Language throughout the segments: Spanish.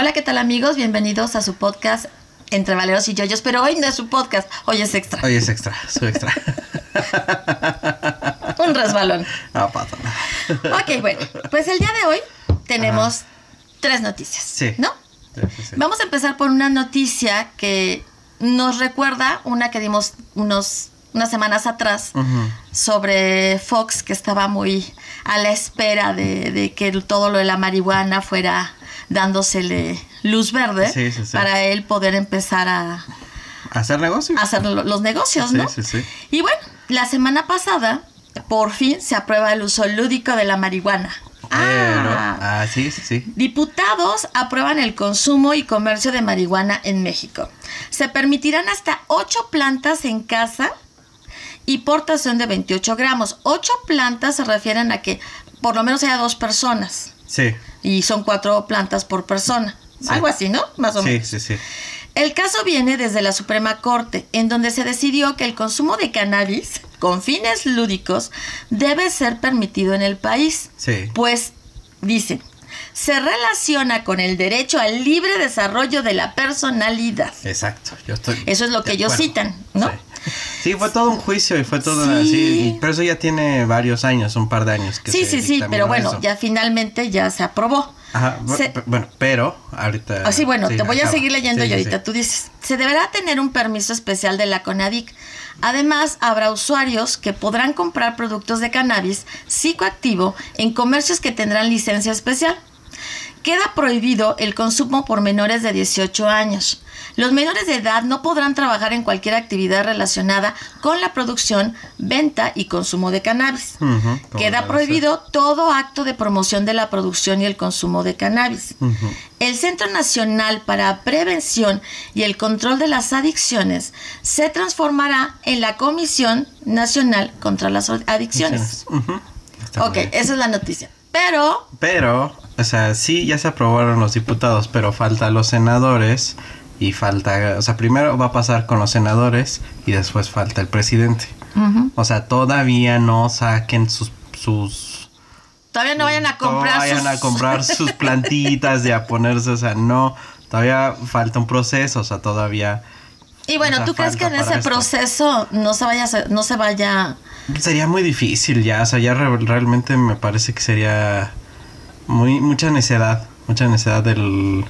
Hola, ¿qué tal amigos? Bienvenidos a su podcast Entre Valeros y Yoyos, pero hoy no es su podcast, hoy es extra. Hoy es extra, su extra. Un resbalón. No pasa nada. Ok, bueno, pues el día de hoy tenemos tres noticias, Sí. ¿no? Sí, sí, sí. Vamos a empezar por una noticia que nos recuerda una que dimos unos, unas semanas atrás sobre Fox, que estaba muy a la espera de, de que todo lo de la marihuana fuera dándosele luz verde Sí, sí, sí. para él poder empezar a, ¿Hacer negocio? a hacer lo- los negocios. Y bueno, la semana pasada, por fin se aprueba el uso lúdico de la marihuana. Ah. ah, sí, sí, sí. Diputados aprueban el consumo y comercio de marihuana en México. Se permitirán hasta 8 plantas en casa y portación de 28 gramos. 8 plantas se refieren a que por lo menos haya dos personas Sí, y son cuatro plantas por persona. Sí. Algo así, ¿no? Más o sí, menos. sí, sí. El caso viene desde la Suprema Corte, en donde se decidió que el consumo de cannabis con fines lúdicos debe ser permitido en el país. Sí. Pues, dicen, se relaciona con el derecho al libre desarrollo de la personalidad. Exacto, yo estoy. Eso es lo que ellos citan, ¿no? Sí. Sí, fue todo un juicio y fue todo Sí. así. Pero eso ya tiene varios años, un par de años. Que Sí, se sí, sí, pero bueno, eso. ya finalmente ya se aprobó. Ajá, Se- bueno, pero ahorita. Bueno, sí, te voy a seguir leyendo Sí, y ahorita tú dices, se deberá tener un permiso especial de la CONADIC. Además, habrá usuarios que podrán comprar productos de cannabis psicoactivo en comercios que tendrán licencia especial. Queda prohibido el consumo por menores de 18 años. Los menores de edad no podrán trabajar en cualquier actividad relacionada con la producción, venta y consumo de cannabis. Queda prohibido todo acto de promoción de la producción y el consumo de cannabis. El Centro Nacional para Prevención y el Control de las Adicciones se transformará en la Comisión Nacional contra las Adicciones. Muy Ok, esa es la noticia. Pero, Pero, o sea, sí, ya se aprobaron los diputados, pero falta los senadores y falta, o sea, primero va a pasar con los senadores y después falta el presidente. O sea, todavía no saquen sus, sus todavía no vayan a no comprar vayan sus- a comprar sus plantitas de a ponerse, o sea, no, todavía falta un proceso, o sea, todavía Y bueno, ¿tú crees que en ese esto. proceso no se vaya no se vaya sería muy difícil ya, o sea, ya re- realmente me parece que sería muy mucha necedad, mucha necedad del,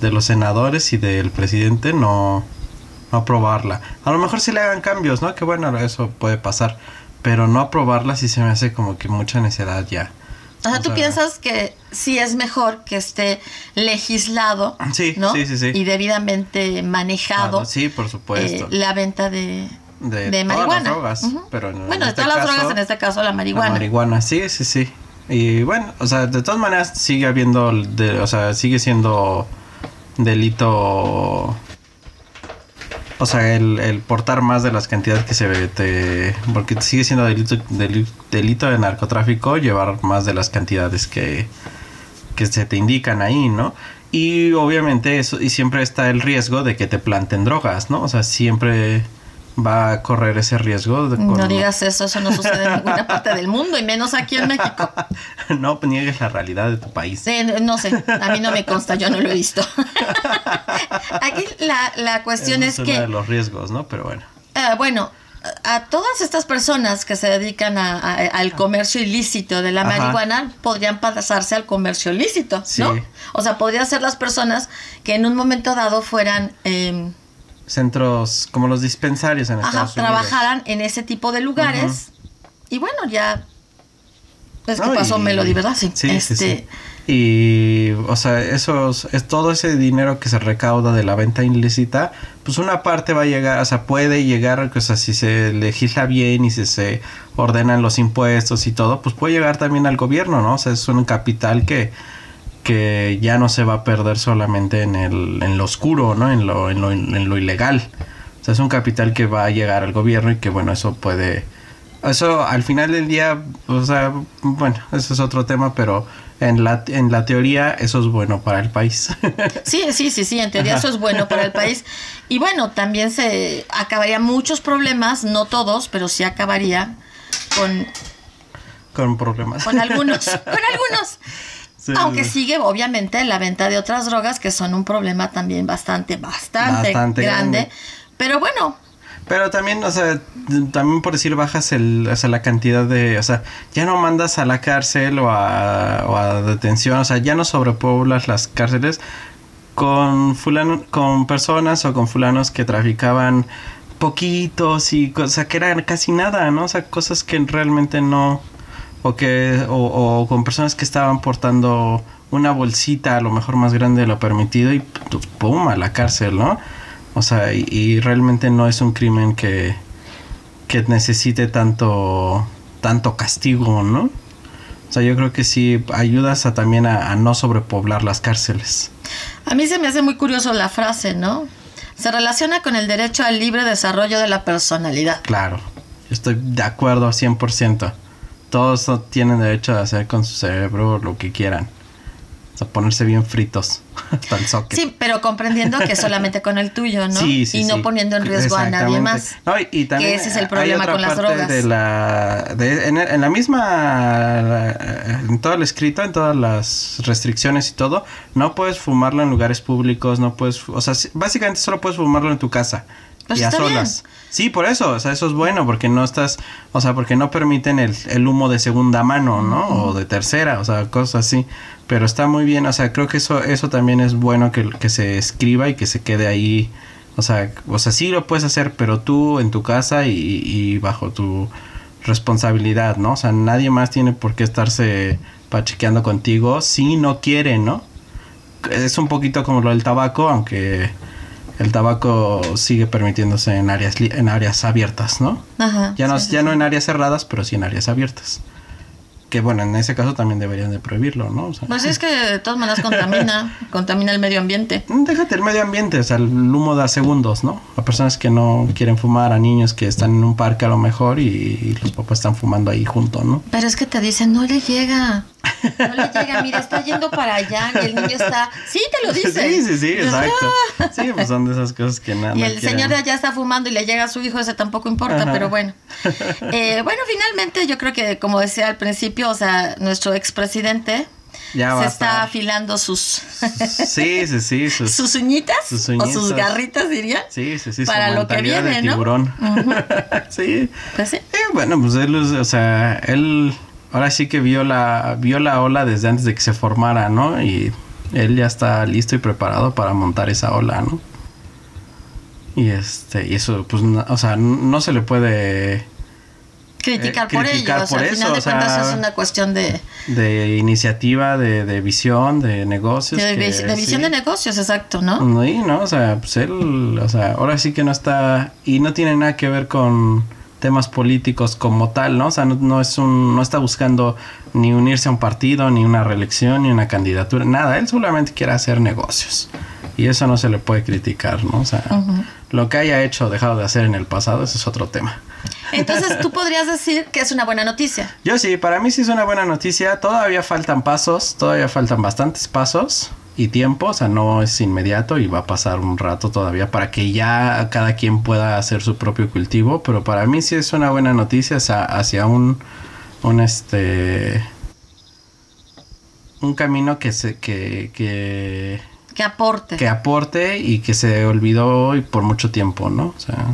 de los senadores y del presidente no, no aprobarla. A lo mejor si le hagan cambios, ¿no? Que bueno, eso puede pasar, pero no aprobarla sí se me hace como que mucha necedad ya. O sea, O tú sea- piensas que sí es mejor que esté legislado, Sí, ¿no? sí, sí, sí. Y debidamente manejado Claro, sí, por supuesto. eh, la venta de, De de todas marihuana. las drogas, Ujú. pero en- bueno, en de este todas las caso, drogas, en este caso la marihuana. La marihuana, sí, sí, sí. Y bueno, o sea, de todas maneras sigue habiendo, de- o sea, sigue siendo delito. O sea, el, el portar más de las cantidades que se ve, te, porque sigue siendo delito, deli- delito de narcotráfico llevar más de las cantidades que, que se te indican ahí, ¿no? Y obviamente eso, y siempre está el riesgo de que te planten drogas, ¿no? O sea, siempre va a correr ese riesgo. De No digas eso, eso no sucede en ninguna parte del mundo y menos aquí en México. no niegues la realidad de tu país. No sé, a mí no me consta, yo no lo he visto. Aquí la, la cuestión Ese es uno de que, los riesgos, ¿no? Pero bueno. eh, bueno, a todas estas personas que se dedican a- a- al comercio ilícito de la Ajá. marihuana podrían pasarse al comercio lícito, ¿no? O sea, podrían ser las personas que en un momento dado fueran, eh, Centros como los dispensarios en ajá, Estados Unidos. trabajaran en ese tipo de lugares y bueno, ya... Es que No, pasó y- Melody, ¿verdad? Sí. Sí, sí, este, sí. Y, o sea, esos, es todo ese dinero que se recauda de la venta ilícita, pues una parte va a llegar, o sea, puede llegar, o sea, si se legisla bien y si se ordenan los impuestos y todo, pues puede llegar también al gobierno, ¿no? O sea, es un capital que, que ya no se va a perder solamente en, el, en lo oscuro, ¿no? En lo, en, lo, en lo ilegal. O sea, es un capital que va a llegar al gobierno y que, bueno, eso puede... Eso al final del día, o sea, bueno, eso es otro tema, pero en la, en la teoría eso es bueno para el país. Sí, sí, sí, sí, en teoría eso es bueno para el país. Y bueno, también se acabaría muchos problemas, no todos, pero sí acabaría con, Con problemas. con algunos, con algunos. Aunque sigue, obviamente, la venta de otras drogas que son un problema también bastante, bastante, grande. grande. Pero bueno, pero también, o sea, también por decir bajas el, o sea, la cantidad de, o sea, ya no mandas a la cárcel o a, o a detención, o sea, ya no sobrepoblas las cárceles con fulano, con personas o con fulanos que traficaban poquitos y cosas que eran casi nada, ¿no? O sea, cosas que realmente no, o que, o, o con personas que estaban portando una bolsita a lo mejor más grande de lo permitido y pum, a la cárcel, ¿no? O sea, y, realmente no es un crimen que, que necesite tanto, tanto castigo, ¿no? O sea, yo creo que sí ayudas a, también a, no sobrepoblar las cárceles. A mí se me hace muy curioso la frase, ¿no? Se relaciona con el derecho al libre desarrollo de la personalidad. Claro, estoy de acuerdo 100%. Todos tienen derecho a hacer con su cerebro lo que quieran. O sea, ponerse bien fritos hasta el socket. Sí, pero comprendiendo que solamente con el tuyo, ¿no? Sí, sí, y no poniendo en riesgo a nadie más. No, y, también que ese es el problema con las drogas. De la, de, en, la misma, en todo el escrito, en todas las restricciones y todo, no puedes fumarlo en lugares públicos, no puedes, o sea, básicamente solo puedes fumarlo en tu casa. Pues y a solas. Sí, por eso, o sea, eso es bueno, porque no estás, o sea, porque no permiten el, el humo de segunda mano, ¿no? O de tercera, o sea, cosas así. Pero está muy bien, o sea, creo que eso, eso también es bueno que, que se escriba y que se quede ahí. O sea, o sea, sí lo puedes hacer, pero tú en tu casa y, y bajo tu responsabilidad, ¿no? O sea, nadie más tiene por qué estarse pachequeando contigo si no quiere, ¿no? Es un poquito como lo del tabaco, aunque el tabaco sigue permitiéndose en áreas en áreas abiertas, ¿no? Ajá. Ya no, ya no en áreas cerradas, pero sí en áreas abiertas que bueno, en ese caso también deberían de prohibirlo, ¿no? pues es que de todas maneras contamina, contamina el medio ambiente. Mm, déjate el medio ambiente, o sea, el humo da segundos, ¿no? A personas que no quieren fumar, a niños que están en un parque a lo mejor y, los papás están fumando ahí junto, ¿no? Pero es que te dicen, no le llega. No le llega, mira, está yendo para allá y el niño está. Sí, te lo dice. Sí, sí, sí, exacto. Sí, pues son de esas cosas que nada. Y el señor de allá está fumando y le llega a su hijo, ese tampoco importa, pero bueno. Eh, bueno, finalmente yo creo que, como decía al principio, o sea, nuestro expresidente se está afilando sus sí sí sí sus, uñitas, o sus garritas diría sí sí sí para lo que viene no tiburón. sí. Pues sí. Eh, bueno pues él o sea él ahora sí que vio la vio la ola desde antes de que se formara no y él ya está listo y preparado para montar esa ola no y este y eso pues o sea no se le puede criticar por ello. o sea, al final de cuentas es una cuestión de... De iniciativa, de, de visión, de negocios. De, visión de negocios, exacto, ¿no? No, no, o sea, pues él, o sea, ahora sí que no está... Y no tiene nada que ver con temas políticos como tal, ¿no? O sea, no, es un... No está buscando ni unirse a un partido, ni una reelección, ni una candidatura, nada. Él solamente quiere hacer negocios. Y eso no se le puede criticar, ¿no? O sea, lo que haya hecho o dejado de hacer en el pasado, ese es otro tema. Entonces, tú podrías decir que es una buena noticia. Yo sí, para mí sí es una buena noticia. Todavía faltan pasos, todavía faltan bastantes pasos y tiempo, o sea, no es inmediato y va a pasar un rato todavía para que ya cada quien pueda hacer su propio cultivo, pero para mí sí es una buena noticia hacia, un, un este un camino que se que, que que aporte que aporte y que se olvidó por mucho tiempo, ¿no? O sea,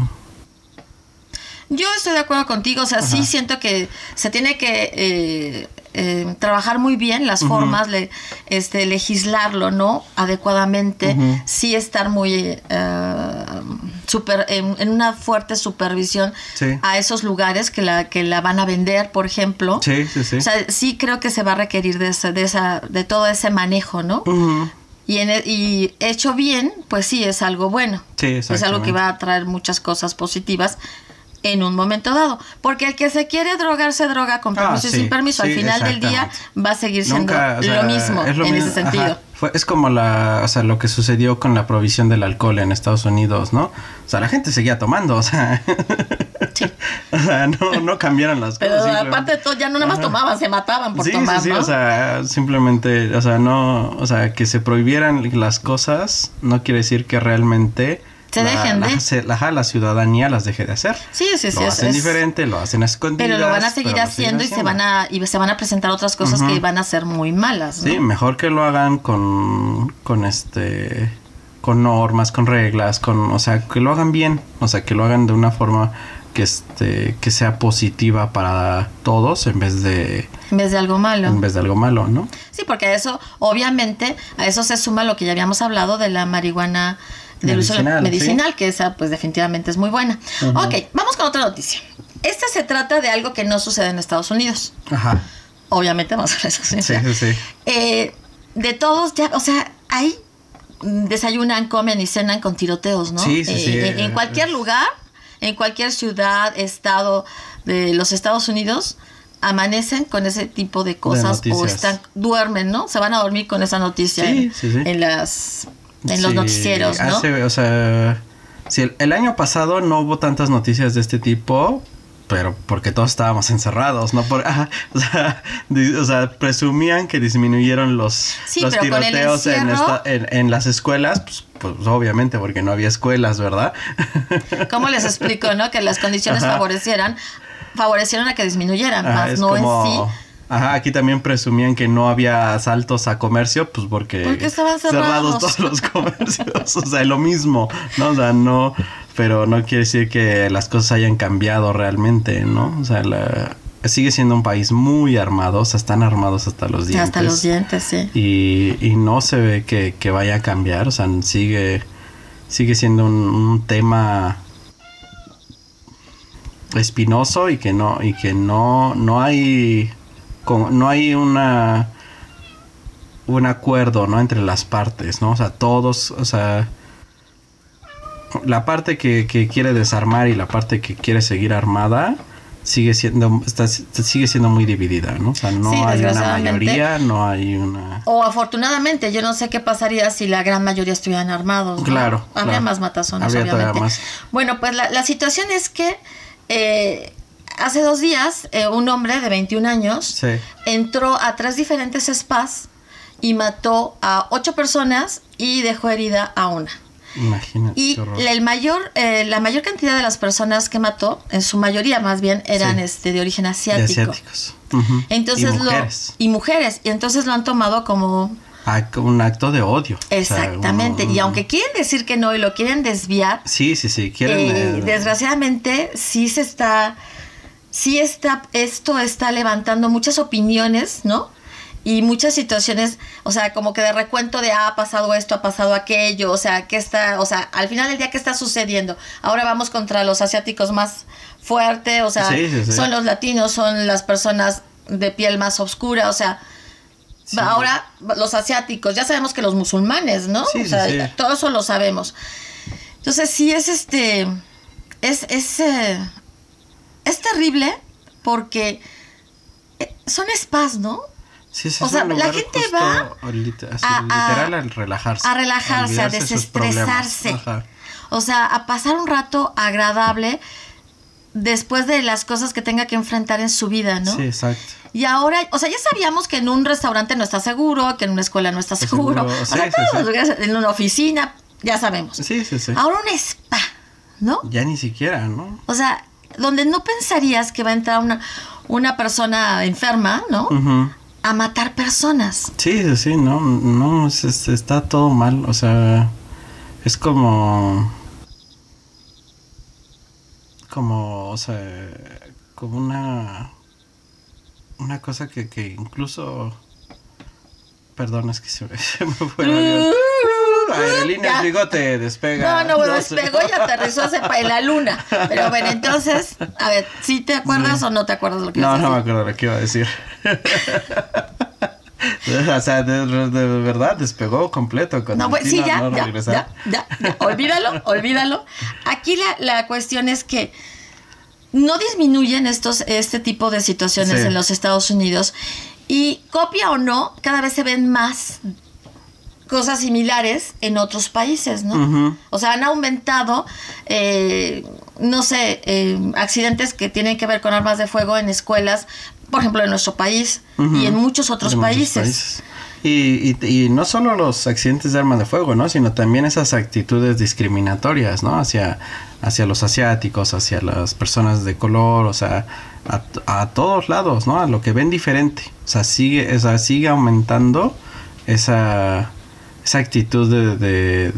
yo estoy de acuerdo contigo, o sea, sí siento que se tiene que eh, eh, trabajar muy bien las formas, este, legislarlo, ¿no? Adecuadamente, sí estar muy eh, super, en, una fuerte supervisión a esos lugares que la, que la van a vender, por ejemplo. Sí, sí, sí. O sea, sí creo que se va a requerir de, esa, de, esa, de todo ese manejo, ¿no? Y, en, e, y hecho bien, pues sí, es algo bueno. Sí, es algo que va a traer muchas cosas positivas en un momento dado. Porque el que se quiere drogar se droga con ah, permiso y sin permiso. Al final del día va a seguir siendo lo mismo en ese sentido. Fue, es como la, o sea, lo que sucedió con la provisión del alcohol en Estados Unidos, ¿no? O sea, la gente seguía tomando, o sea. Sí. o sea, no, no cambiaron las cosas. Pero aparte de todo, ya no nada más tomaban, se mataban por tomar, sí, sí, o sea, simplemente, o sea, no, o sea, que se prohibieran las cosas no quiere decir que realmente Se dejen de. La, se- la, la ciudadanía las deje de hacer. Sí, sí, sí. lo es- hacen es- diferente, lo hacen a escondidas. Pero lo van a seguir haciendo y se van a y se van a presentar otras cosas que van a ser muy malas. ¿no? Sí, mejor que lo hagan con, con este, con normas, con reglas, con, o sea, que lo hagan bien, o sea, que lo hagan de una forma que este, que sea positiva para todos en vez de, En vez de algo malo. en vez de algo malo, ¿no? Sí, porque a eso, obviamente, a eso se suma lo que ya habíamos hablado de la marihuana del uso Medicinal, medicinal, que esa pues definitivamente es muy buena. Ok, vamos con otra noticia. Esta se trata de algo que no sucede en Estados Unidos. Ajá. Obviamente, vamos a ver eso. Sí, sí, sí. Eh, de todos, ya, o sea, ahí desayunan, comen y cenan con tiroteos, ¿no? Sí, sí, sí, Eh, en- en eh, cualquier lugar, en cualquier ciudad, estado de los Estados Unidos, amanecen con ese tipo de cosas o están duermen, ¿no? Se van a dormir con esa noticia Sí, en, sí, sí. en las en los Sí, noticieros, ¿no? hace- o sea, si el, el año pasado no hubo tantas noticias de este tipo, pero porque todos estábamos encerrados, ¿no? Por, ajá, o, sea, di- o sea, presumían que disminuyeron los, Sí, los tiroteos en, esta- en, en las escuelas, pues, pues obviamente porque no había escuelas, ¿verdad? ¿Cómo les explico, no? Que las condiciones Ajá. favorecieran favorecieron a que disminuyeran, Ajá, más no en sí. Ajá, aquí también presumían que no había asaltos a comercio, pues porque, Porque estaban cerrados. todos los comercios, o sea, lo mismo, ¿no? O sea, no, pero no quiere decir que las cosas hayan cambiado realmente, ¿no? O sea, la, sigue siendo un país muy armado, o sea, están armados hasta los dientes. Hasta los dientes, sí. Y, y no se ve que, que vaya a cambiar, o sea, sigue, sigue siendo un, un tema espinoso y que no, y que no, no hay, como- no hay una, un acuerdo, ¿no? Entre las partes, ¿no? O sea, todos, o sea, la parte que, que quiere desarmar y la parte que quiere seguir armada sigue siendo, está, sigue siendo muy dividida, ¿no? O sea, no Sí, hay una mayoría, no hay una... O afortunadamente, yo no sé qué pasaría si la gran mayoría estuvieran armados. ¿no? Claro, Habría claro. más matazones, Habría todavía obviamente. más. Bueno, pues la, la situación es que eh, hace dos días eh, un hombre de 21 años Sí. entró a tres diferentes spas y mató a ocho personas y dejó herida a una. Imagínate. Y el mayor, eh, la mayor cantidad de las personas que mató, en su mayoría más bien, eran Sí. este, de origen De asiático. asiáticos. Ujú. Entonces y lo- mujeres. y mujeres. Y entonces lo han tomado como un acto de odio. O sea, Exactamente. Y aunque quieren decir que no y lo quieren desviar, Sí, sí, sí. Quieren. eh, eh, desgraciadamente sí se está, sí está, esto está levantando muchas opiniones, ¿no? Y muchas situaciones, o sea, como que de recuento de, ah, ha pasado esto, ha pasado aquello, o sea, ¿qué está, o sea, al final del día, ¿qué está sucediendo? Ahora vamos contra los asiáticos más fuerte, o sea, Sí, sí, sí. son los latinos, son las personas de piel más oscura, o sea. Ahora, los asiáticos, ya sabemos que los musulmanes, ¿no? Sí, o sea, todo eso lo sabemos. Entonces, sí es este. Es, es, eh, es terrible porque eh, son spas, ¿no? Sí, sí, o sea, la gente va a así, a- a- literal a relajarse. A relajarse, a problemas. desestresarse. O sea, a pasar un rato agradable después de las cosas que tenga que enfrentar en su vida, ¿no? Sí, exacto. Y ahora, o sea, ya sabíamos que en un restaurante no está seguro, que en una escuela no está seguro, o sea, sí, todos sí. los lugares, en una oficina, ya sabemos. Sí, sí, sí. Ahora un spa, ¿no? Ya ni siquiera, ¿no? O sea, donde no pensarías que va a entrar una, una persona enferma, ¿no? A matar personas. Sí, sí, no, no, es- es- está todo mal, o sea, es como, como, o sea, como una, una cosa que, que incluso, perdón, es que se me, se me fue. Aerolíneas. Bigote despega. No, no, bueno, despegó y aterrizó en la luna. Pero bueno, entonces, a ver, ¿sí te acuerdas Sí. o no te acuerdas lo que No, no me acuerdo lo que iba a decir. o sea, de, de verdad despegó completo con No, pues sí, ya, no ya, ya, ya, ya. Olvídalo, olvídalo. Aquí la, la cuestión es que no disminuyen estos, este tipo de situaciones Sí. en los Estados Unidos. Y copia o no, cada vez se ven más cosas similares en otros países, ¿no? O sea, han aumentado, eh, no sé, eh, accidentes que tienen que ver con armas de fuego en escuelas, por ejemplo, en nuestro país y en muchos otros muchos países. Y, y, y, no solo los accidentes de armas de fuego, ¿no? Sino también esas actitudes discriminatorias, ¿no? Hacia, hacia los asiáticos, hacia las personas de color, o sea, a, a todos lados, ¿no? A lo que ven diferente. O sea, sigue, o sea, sigue aumentando esa, esa actitud de, de,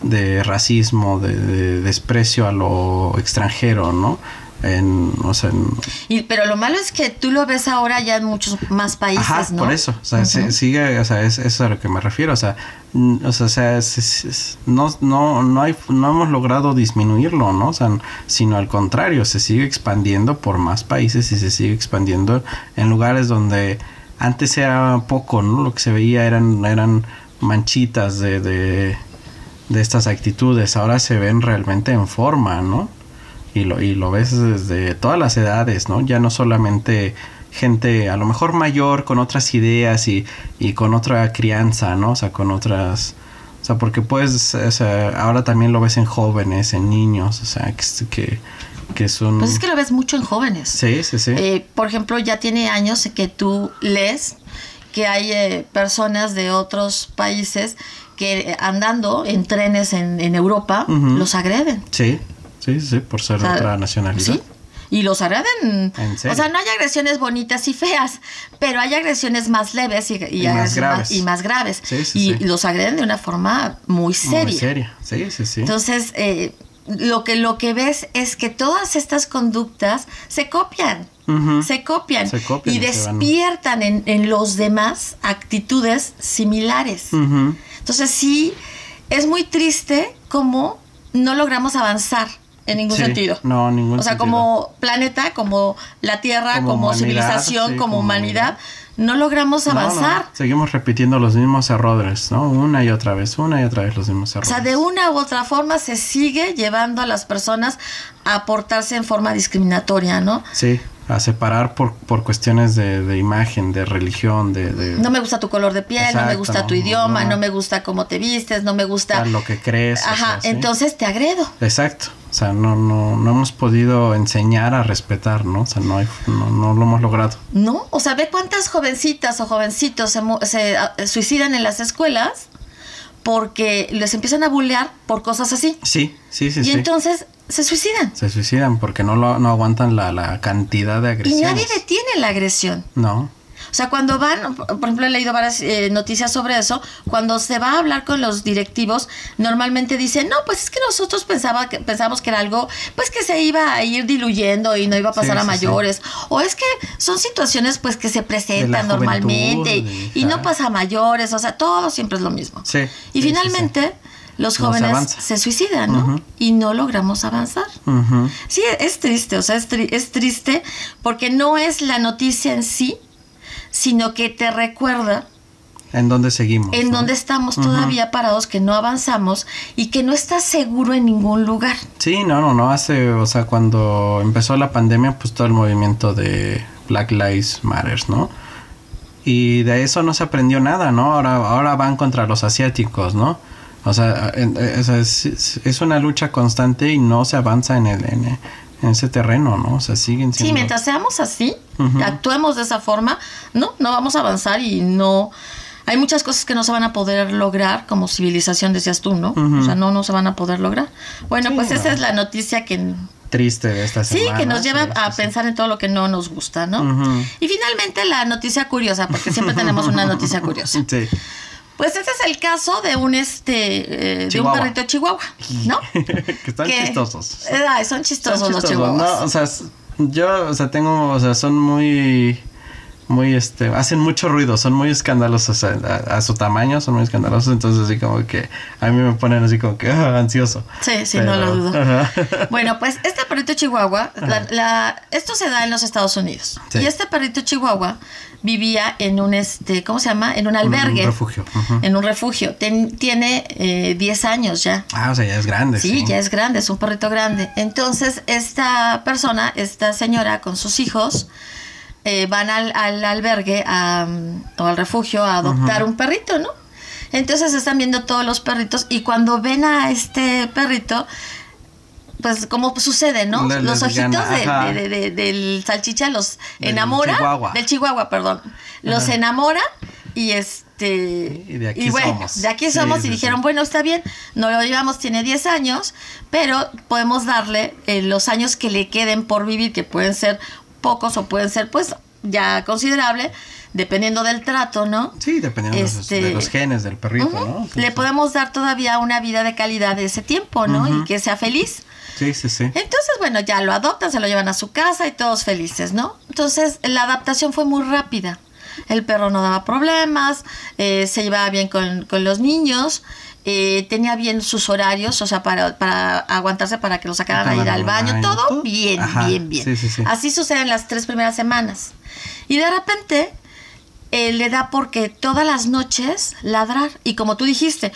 de racismo, de, de, desprecio a lo extranjero, ¿no? En, o sea, en... Y, pero lo malo es que tú lo ves ahora ya en muchos más países, Ajá, ¿no? por eso, o sea, uh -huh. sigue, o sea, es, es, a lo que me refiero, o sea, o sea, o sea es, es, no, no, no, hay, no hemos logrado disminuirlo, ¿no? O sea, sino al contrario, se sigue expandiendo por más países y se sigue expandiendo en lugares donde antes era poco, ¿no? Lo que se veía eran, eran manchitas de, de, de estas actitudes, ahora se ven realmente en forma, ¿no? y lo, y lo ves desde todas las edades, ¿no? Ya no solamente gente a lo mejor mayor con otras ideas y, y con otra crianza, ¿no? O sea, con otras... O sea, porque pues, o sea, ahora también lo ves en jóvenes, en niños, o sea, que, que, que son... Pues es que lo ves mucho en jóvenes. Sí, sí, sí. Eh, por ejemplo, ya tiene años que tú lees que hay eh, personas de otros países que andando en trenes en, en Europa uh -huh. los agreden. Sí. Sí, sí, por ser o sea, otra nacionalidad. Sí. Y los agreden. O sea, no hay agresiones bonitas y feas, pero hay agresiones más leves y, y, y más graves. Más, y más graves. Sí, sí, y sí. los agreden de una forma muy seria. Muy seria, sí, sí, sí. Entonces, eh, lo, que, lo que ves es que todas estas conductas se copian. Uh -huh. Se, copian se copian y despiertan en, en, los demás actitudes similares. Uh -huh. Entonces, sí, es muy triste cómo no logramos avanzar en ningún sí, sentido. No, ningún O sea, sentido. como planeta, como la Tierra, como, Como civilización, sí, como, como humanidad, no logramos No, no, avanzar. Seguimos repitiendo los mismos errores, ¿no? Una y otra vez, una y otra vez los mismos O errores. sea, de una u otra forma se sigue llevando a las personas a portarse en forma discriminatoria, ¿no? Sí, a separar por, por cuestiones de, de imagen, de religión, de, de... No me gusta tu color de piel, no me gusta tu idioma, no. no me gusta cómo te vistes, no me gusta... lo que crees. o Ajá, sea, sí. entonces te agredo. Exacto. O sea, no, no, no hemos podido enseñar a respetar, ¿no? O sea, no, hay, no, no lo hemos logrado. No, o sea, ve cuántas jovencitas o jovencitos se, se, ah, suicidan en las escuelas porque les empiezan a bullear por cosas así. Sí, sí, sí, y sí. entonces se suicidan. Se suicidan porque no, lo, no aguantan la, la cantidad de Y agresiones. nadie detiene la agresión. No. O sea, cuando van, por ejemplo, he leído varias eh, noticias sobre eso, cuando se va a hablar con los directivos, normalmente dicen, no, pues es que nosotros pensaba que, pensábamos que era algo, pues que se iba a ir diluyendo y no iba a pasar Sí, a sí, mayores. O es que son situaciones pues que se presentan normalmente y, y- y no pasa a mayores, o sea, todo siempre es lo mismo. Sí. Y finalmente los No se jóvenes se suicidan, ¿no? Y no logramos avanzar. sí. Es triste, o sea, es, tri- es triste porque no es la noticia en sí, sino que te recuerda ¿En dónde seguimos? en no? dónde estamos todavía parados, que no avanzamos y que no estás seguro en ningún lugar. Sí, no, no, no. Hace, o sea, cuando empezó la pandemia, pues todo el movimiento de Black Lives Matters, ¿no? Y de eso no se aprendió nada, ¿no? Ahora, ahora van contra los asiáticos, ¿no? O sea, eh, es, una lucha constante y no se avanza en, el, en, en ese terreno, ¿no? O sea, siguen siendo... Sí, mientras seamos así, Ujú. actuemos de esa forma, no, no vamos a avanzar y no... Hay muchas cosas que no se van a poder lograr como civilización, decías tú, ¿no? O sea, no, no se van a poder lograr. Bueno, Sí, pues esa es la noticia que Triste de esta Sí, semana. que nos lleva sí, a sí, sí. pensar en todo lo que no nos gusta, ¿no? Y finalmente la noticia curiosa, porque siempre tenemos una noticia curiosa. Sí. Pues este es el caso de un este eh, de un perrito chihuahua, ¿no? que están Que- chistosos. Eh, son chistosos Son los chistosos, chihuahuas. ¿no? O sea, yo, o sea, tengo, o sea, son muy, muy, este, hacen mucho ruido, son muy escandalosos, a, a su tamaño son muy escandalosos, entonces así como que a mí me ponen así como que ah, ansioso. Sí, sí, no lo dudo. Bueno, pues este perrito chihuahua, la- la- esto se da en los Estados Unidos. Sí. Y este perrito chihuahua vivía en un, este, ¿cómo se llama? En un albergue. Un refugio. En un refugio. Ten- tiene eh, 10 años ya. Ah, o sea, ya es grande. Sí, ya es grande, es un perrito grande. Entonces, esta persona, esta señora con sus hijos, eh, van al, al albergue a, o al refugio a adoptar un perrito, ¿no? Entonces están viendo todos los perritos y cuando ven a este perrito, pues como sucede, ¿no? Los ojitos de- ajá. de- de- del salchicha los Del enamora. chihuahua. Del chihuahua, perdón. Los Ajá. enamora y este Y de aquí bueno, somos. de aquí somos sí, y sí. dijeron, bueno, está bien, no lo llevamos, tiene 10 años, pero podemos darle eh, los años que le queden por vivir, que pueden ser pocos o pueden ser pues ya considerable, dependiendo del trato, ¿no? Sí, dependiendo de los- Este, de los genes del perrito. ¿no? Sí, Le sí. podemos dar todavía una vida de calidad de ese tiempo, ¿no? Y que sea feliz. Sí, sí, sí. Entonces, bueno, ya lo adoptan, se lo llevan a su casa y todos felices, ¿no? Entonces, la adaptación fue muy rápida. El perro no daba problemas, eh, se llevaba bien con, con los niños, eh, tenía bien sus horarios, o sea, para, para aguantarse para que lo sacaran a ir al baño, todo ¿todo? bien, Ajá, bien, bien. sí, sí, sí. Así sucede en las tres primeras semanas. Y de repente eh, le da porque todas las noches ladrar. Y como tú dijiste,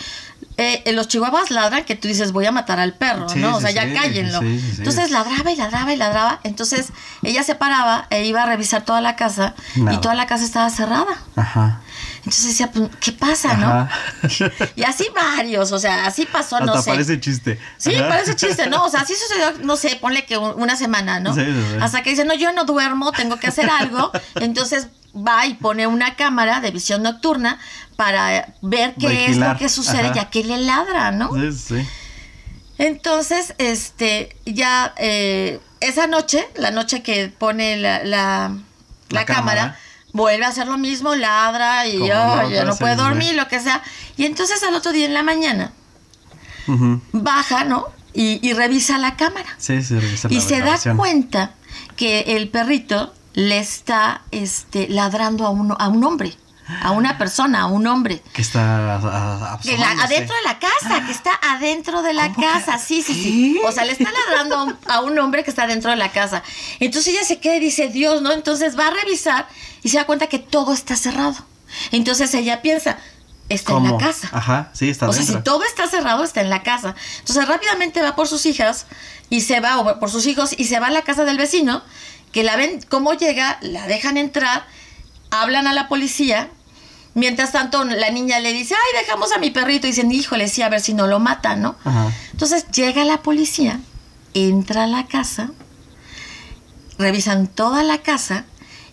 eh, eh, los chihuahuas ladran que tú dices voy a matar al perro, Sí, ¿no? O sea, ya sí, cállenlo. Entonces ladraba y ladraba y ladraba. Entonces ella se paraba e iba a revisar toda la casa y toda la casa estaba cerrada. Ajá. Entonces decía, pues, ¿qué pasa, no? Ajá. Y así varios, o sea, así pasó, no sé. parece chiste. Sí, Ajá. parece chiste, ¿no? O sea, así sucedió, no sé, ponle que un- una semana, ¿no? Sí, sí, sí. Hasta que dice, no, yo no duermo, tengo que hacer algo. Entonces va y pone una cámara de visión nocturna para ver qué es lo que sucede Ajá. y a qué le ladra, ¿no? Sí, sí. Entonces, este, ya eh, esa noche, la noche que pone la, la, La la cámara, cámara. vuelve a hacer lo mismo, ladra y Como "Ay, loco, ya no sí, puede sí. dormir, lo que sea. Y entonces al otro día en la mañana baja, ¿no? Y, y revisa la cámara. Sí, sí, revisa Y se da cuenta que el perrito le está este, ladrando a, uno, a un hombre, a una persona, a un hombre. Que está Que la- adentro de la casa, que está adentro de la casa, sí, sí, sí. O sea, le está ladrando a un, hombre que está dentro de la casa. Entonces ella se queda y dice, Dios, ¿no? Entonces va a revisar y se da cuenta que todo está cerrado. Entonces ella piensa, está en la casa. Ajá, sí, está O sea, si todo está cerrado, está en la casa. Entonces rápidamente va por sus hijas y se va, o por sus hijos, y se va a la casa del vecino, que la ven cómo llega, la dejan entrar, hablan a la policía. Mientras tanto, la niña le dice, ay, dejamos a mi perrito. Y dicen, híjole, sí, a ver si no lo matan, ¿no? Ajá. Entonces llega la policía, entra a la casa, revisan toda la casa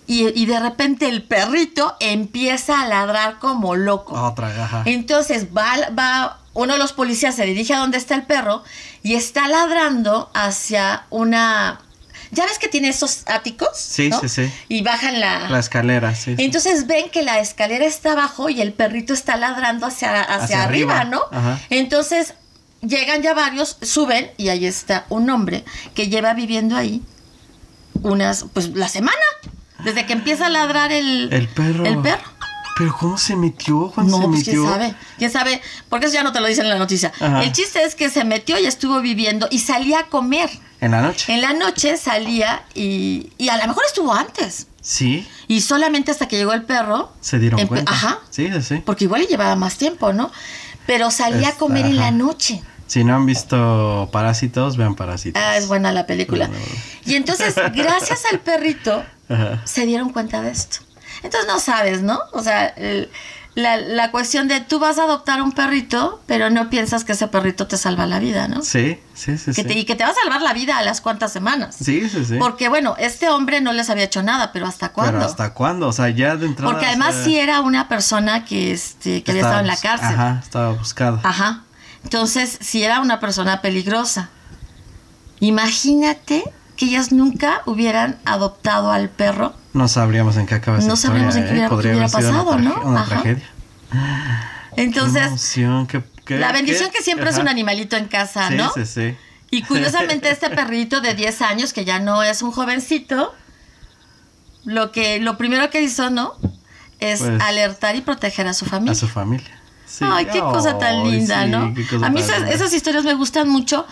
y, y de repente el perrito empieza a ladrar como loco. Otra, ajá. Entonces va, va, uno de los policías se dirige a donde está el perro y está ladrando hacia una... ¿Ya ves que tiene esos áticos? Sí, ¿no? sí, sí. Y bajan la... La escalera, sí. sí. Entonces ven que la escalera está abajo y el perrito está ladrando hacia, hacia, Hacia arriba, arriba. ¿no? Ajá. Entonces llegan ya varios, suben y ahí está un hombre que lleva viviendo ahí unas, pues la semana, desde que empieza a ladrar el, El perro. El perro. Pero ¿cómo se metió? ¿Cuándo No, se pues metió? quién sabe, quién sabe, porque eso ya no te lo dicen en la noticia. Ajá. El chiste es que se metió y estuvo viviendo y salía a comer. En la noche. En la noche salía y, y a lo mejor estuvo antes. Sí, Y solamente hasta que llegó el perro. se dieron cuenta. Ajá. Sí, sí. Porque igual le llevaba más tiempo, ¿no? Pero salía a comer en la noche. Si no han visto Parásitos, vean Parásitos. Ah, es buena la película. Y entonces, gracias al perrito, Ajá. se dieron cuenta de esto. Entonces no sabes, ¿no? O sea, el- la, la cuestión de tú vas a adoptar un perrito, pero no piensas que ese perrito te salva la vida, ¿no? Sí, sí, sí. Que sí. y que te va a salvar la vida a las cuantas semanas. Sí, sí, sí. Porque bueno, este hombre no les había hecho nada, pero ¿hasta cuándo? Pero ¿hasta cuándo? O sea, ya de entrada. Porque además sea, sí era una persona que, este, que había estado en la cárcel. Ajá, estaba buscada. Ajá. Entonces, si era una persona peligrosa. Imagínate que ellas nunca hubieran adoptado al perro. No sabríamos en qué acaba No historia, sabríamos en qué ¿eh? hubiera- Podría qué haber sido pasado, una, ¿no? traje- una Ajá. tragedia. Qué Entonces, emoción, qué- qué- la bendición qué- que siempre es un animalito en casa, Sí, ¿no? sí, sí. Y curiosamente este perrito de 10 años, que ya no es un jovencito, lo que lo primero que hizo, ¿no? Es Pues, alertar y proteger a su familia. A su familia. Sí. Ay, qué cosa tan linda, sí, ¿no? qué A mí esas historias me gustan mucho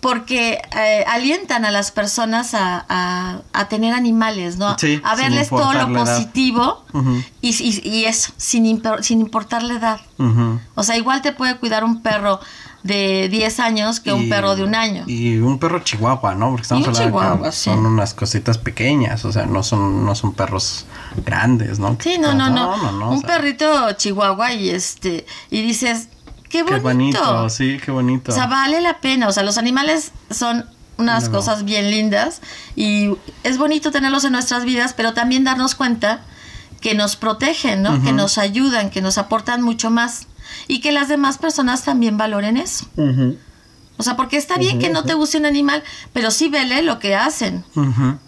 porque eh, alientan a las personas a, a- a tener animales, ¿no? Sí, a verles todo lo positivo y, y- y eso, sin, impor- sin importar la edad. Ujú. O sea, igual te puede cuidar un perro de 10 años que un perro de un año. Y un perro chihuahua, ¿no? Porque estamos hablando que chihuahua, sí. son unas cositas pequeñas, o sea, no son, no son perros grandes, ¿no? Sí, no, no, no. o un sea, perrito chihuahua y este y dices, qué bonito. Qué bonito, sí, qué bonito. O sea, vale la pena. O sea, los animales son unas No, cosas bien lindas y es bonito tenerlos en nuestras vidas, pero también darnos cuenta que nos protegen, ¿no? Que nos ayudan, que nos aportan mucho más. Y que las demás personas también valoren eso. O sea, porque está bien que no te guste un animal, pero sí vele lo que hacen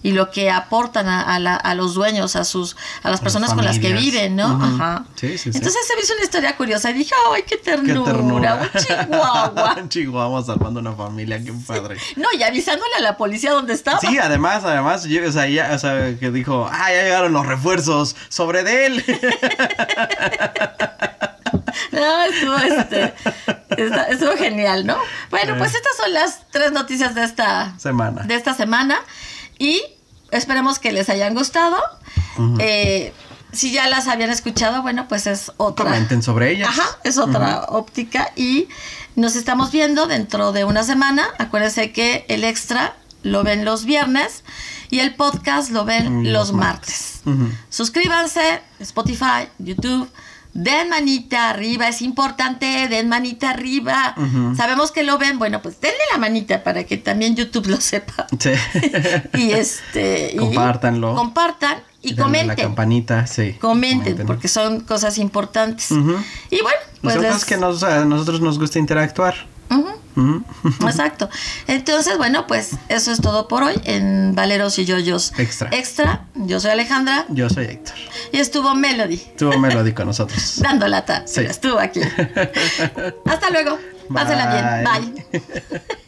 y lo que aportan a, los dueños, a sus, a las personas con las que viven, ¿no? Ajá. Sí, sí, Entonces se me hizo una historia curiosa y dije, ¡ay, qué ternura! Qué ternura. Un chihuahua. un chihuahua salvando una familia, qué padre. No, y avisándole a la policía dónde estaba. Sí, además, además, o sea, ya, o sea, que dijo, ¡ah, ya llegaron los refuerzos sobre de él! no, estuvo, este, estuvo genial, ¿no? Bueno, pues estas son las tres noticias de esta semana. De esta semana. Y esperemos que les hayan gustado. Eh, si ya las habían escuchado, bueno, pues es otra. Comenten sobre ellas. Ajá, es otra óptica. Y nos estamos viendo dentro de una semana. Acuérdense que el extra lo ven los viernes y el podcast lo ven los, martes. Suscríbanse, Spotify, YouTube den manita arriba, es importante, den manita arriba. Sabemos que lo ven, bueno, pues denle la manita para que también YouTube lo sepa. Sí. y este. Compártanlo. compartan y comenten. La campanita, sí. Comenten, porque son cosas importantes. Y bueno, pues. Nosotros que nos, a nosotros nos gusta interactuar. Exacto. Entonces, bueno, pues eso es todo por hoy en Valeros y Yoyos Extra. Extra. Yo soy Alejandra. Yo soy Héctor. Y estuvo Melody. Estuvo Melody con nosotros. Dando lata. Sí. Estuvo aquí. Hasta luego. Pásenla bien. Bye.